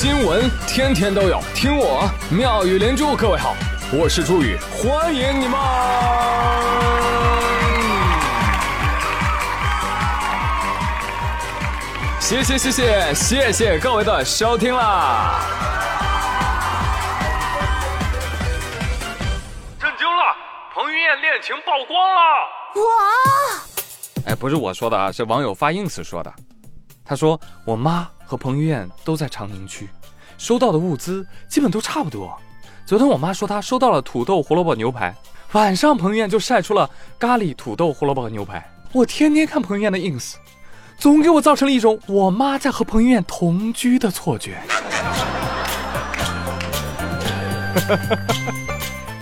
新闻天天都有，听我妙语连珠。各位好，我是朱宇，欢迎你们！谢谢谢谢谢谢各位的收听啦！震惊了，彭于晏恋情曝光了！哇！哎，不是我说的啊，是网友发 ins 说的。他说：“我妈和彭于晏都在长宁区，收到的物资基本都差不多。昨天我妈说她收到了土豆胡萝卜牛排，晚上彭于晏就晒出了咖喱土豆胡萝卜牛排。我天天看彭于晏的 ins，总给我造成了一种我妈在和彭于晏同居的错觉。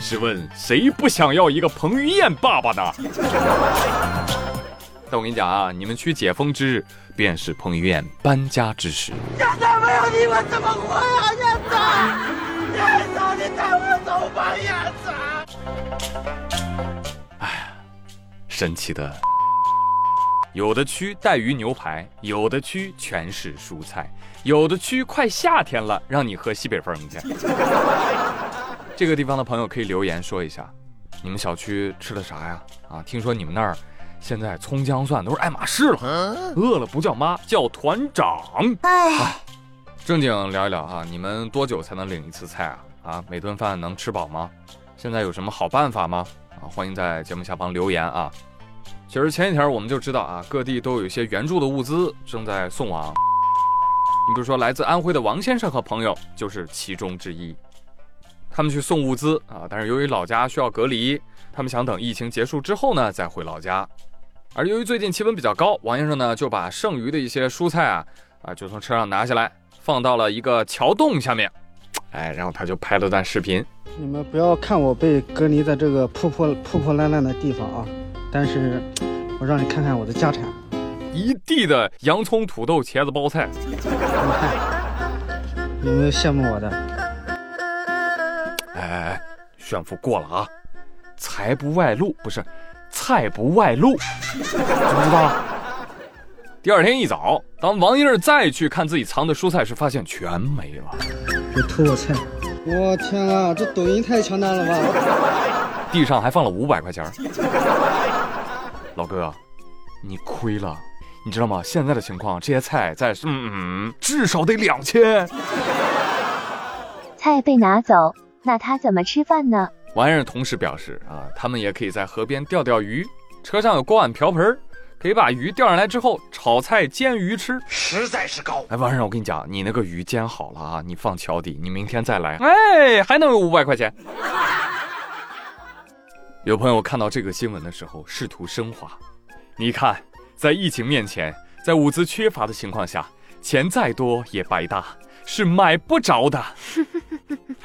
试问谁不想要一个彭于晏爸爸呢？”但我跟你讲啊，你们区解封之日便是彭于晏搬家之时。现在没有你我怎么活啊？燕子，燕子，你带我走吧，燕子。哎，神奇的，有的区带鱼牛排，有的区全是蔬菜，有的区快夏天了，让你喝西北风去。这个地方的朋友可以留言说一下，你们小区吃的啥呀？啊，听说你们那儿。现在葱姜蒜都是爱马仕了，饿了不叫妈，叫团长。哎，正经聊一聊啊，你们多久才能领一次菜啊？啊，每顿饭能吃饱吗？现在有什么好办法吗？啊，欢迎在节目下方留言啊。其实前几天我们就知道啊，各地都有一些援助的物资正在送往。你比如说，来自安徽的王先生和朋友就是其中之一。他们去送物资啊，但是由于老家需要隔离，他们想等疫情结束之后呢，再回老家。而由于最近气温比较高，王先生呢就把剩余的一些蔬菜啊啊就从车上拿下来，放到了一个桥洞下面，哎，然后他就拍了段视频。你们不要看我被隔离在这个破破破破烂烂的地方啊，但是我让你看看我的家产，一地的洋葱、土豆、茄子、包菜。你看，有没有羡慕我的？炫富过了啊，财不外露不是。菜不外露，知不知道？第二天一早，当王英儿再去看自己藏的蔬菜时，发现全没了。别偷我菜！我天啊，这抖音太强大了吧！地上还放了五百块钱。老哥，你亏了，你知道吗？现在的情况，这些菜在嗯嗯，至少得两千。菜被拿走，那他怎么吃饭呢？王先生同时表示啊，他们也可以在河边钓钓鱼，车上有锅碗瓢盆，可以把鱼钓上来之后炒菜煎鱼吃，实在是高。哎，王先生，我跟你讲，你那个鱼煎好了啊，你放桥底，你明天再来，哎，还能有五百块钱。有朋友看到这个新闻的时候试图升华，你看，在疫情面前，在物资缺乏的情况下，钱再多也白搭，是买不着的，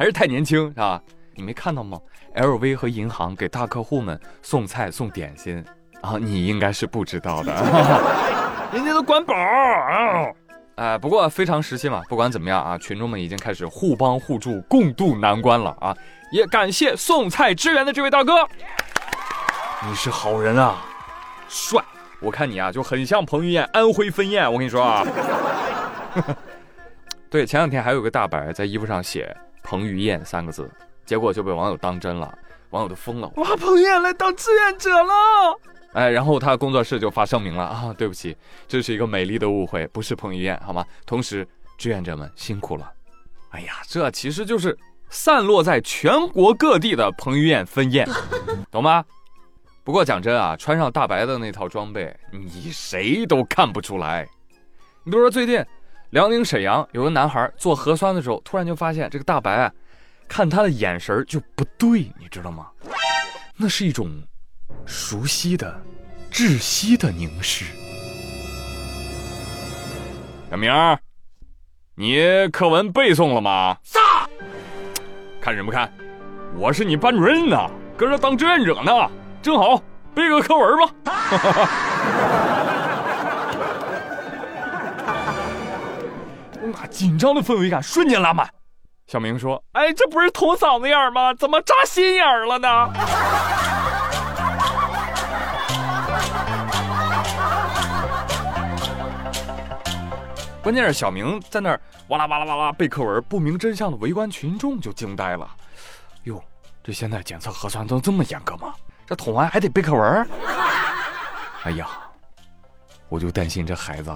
还是太年轻是吧？你没看到吗？LV 和银行给大客户们送菜送点心啊，你应该是不知道的，人家都管饱啊。哎，不过非常时期嘛，不管怎么样啊，群众们已经开始互帮互助，共度难关了啊！也感谢送菜支援的这位大哥，你是好人啊，帅！我看你啊就很像彭于晏安徽分燕，我跟你说啊。对，前两天还有个大白在衣服上写“彭于晏”三个字。结果就被网友当真了，网友都疯了。哇，彭于晏来当志愿者了！哎，然后他工作室就发声明了啊，对不起，这是一个美丽的误会，不是彭于晏，好吗？同时，志愿者们辛苦了。哎呀，这其实就是散落在全国各地的彭于晏分宴，懂吗？不过讲真啊，穿上大白的那套装备，你谁都看不出来。你比如说最近，辽宁沈阳有个男孩做核酸的时候，突然就发现这个大白啊。看他的眼神就不对，你知道吗？那是一种熟悉的、窒息的凝视。小明，你课文背诵了吗？啥？看什么看？我是你班主任呢，搁这当志愿者呢，正好背个课文吧。那紧张的氛围感瞬间拉满。小明说：“哎，这不是捅嗓子眼吗？怎么扎心眼了呢？”关键是小明在那儿哇啦哇啦哇啦背课文，不明真相的围观群众就惊呆了。哟，这现在检测核酸都这么严格吗？这捅完还得背课文？哎呀，我就担心这孩子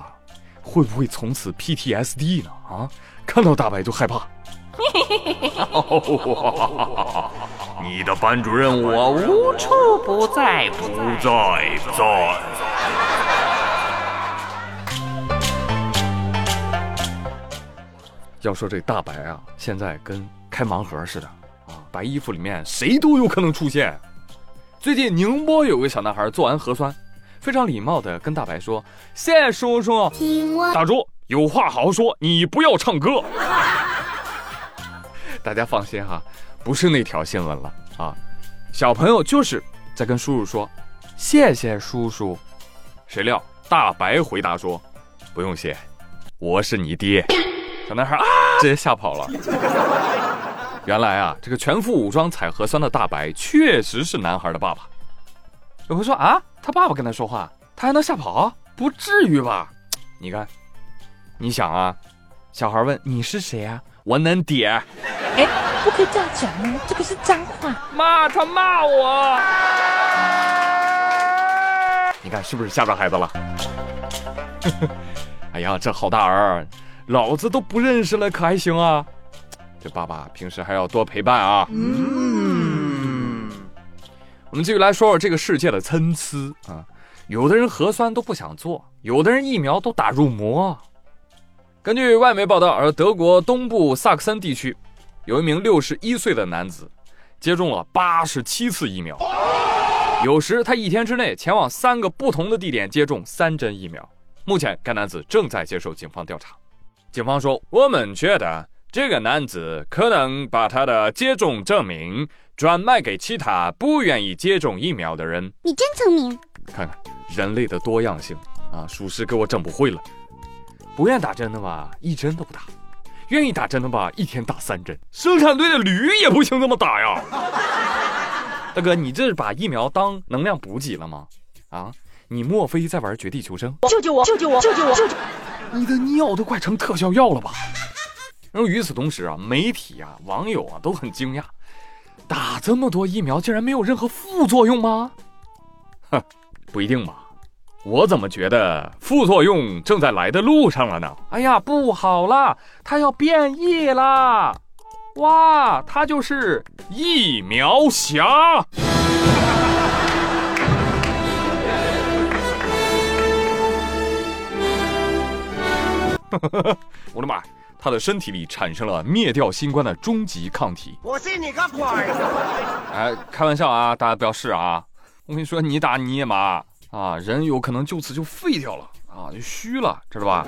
会不会从此 PTSD 呢？啊，看到大白就害怕。你的班主任我无处不在，不在在。要说这大白啊，现在跟开盲盒似的啊，白衣服里面谁都有可能出现。最近宁波有个小男孩做完核酸，非常礼貌的跟大白说：“谢谢叔叔。”大猪有话好好说，你不要唱歌。大家放心哈，不是那条新闻了啊。小朋友就是在跟叔叔说：“谢谢叔叔。”谁料大白回答说：“不用谢，我是你爹。”小男孩啊，直接吓跑了。原来啊，这个全副武装采核酸的大白确实是男孩的爸爸。有朋友说啊，他爸爸跟他说话，他还能吓跑？不至于吧？你看，你想啊，小孩问你是谁啊？我能爹。哎，不可以这样讲哦，这个是脏话。骂他骂我。你看是不是吓着孩子了？哎呀，这好大儿。老子都不认识了，可还行啊？这爸爸平时还要多陪伴啊。嗯，我们继续来说说这个世界的参差啊。有的人核酸都不想做，有的人疫苗都打入魔。根据外媒报道，而德国东部萨克森地区有一名六十一岁的男子接种了八十七次疫苗，有时他一天之内前往三个不同的地点接种三针疫苗。目前该男子正在接受警方调查。警方说：“我们觉得这个男子可能把他的接种证明转卖给其他不愿意接种疫苗的人。”你真聪明！看看人类的多样性啊！属实给我整不会了。不愿打针的吧，一针都不打；愿意打针的吧，一天打三针。生产队的驴也不行这么打呀！大哥，你这是把疫苗当能量补给了吗？啊，你莫非在玩绝地求生？救救我！救救我！救救我！救救！你的尿都快成特效药了吧？然后与此同时啊，媒体啊、网友啊都很惊讶，打这么多疫苗竟然没有任何副作用吗？哼，不一定吧？我怎么觉得副作用正在来的路上了呢？哎呀，不好了，它要变异啦！哇，它就是疫苗侠！我的妈！他的身体里产生了灭掉新冠的终极抗体。我信你个鬼！哎，开玩笑啊，大家不要试啊！我跟你说，你打你也麻啊，人有可能就此就废掉了啊，就虚了，知道吧？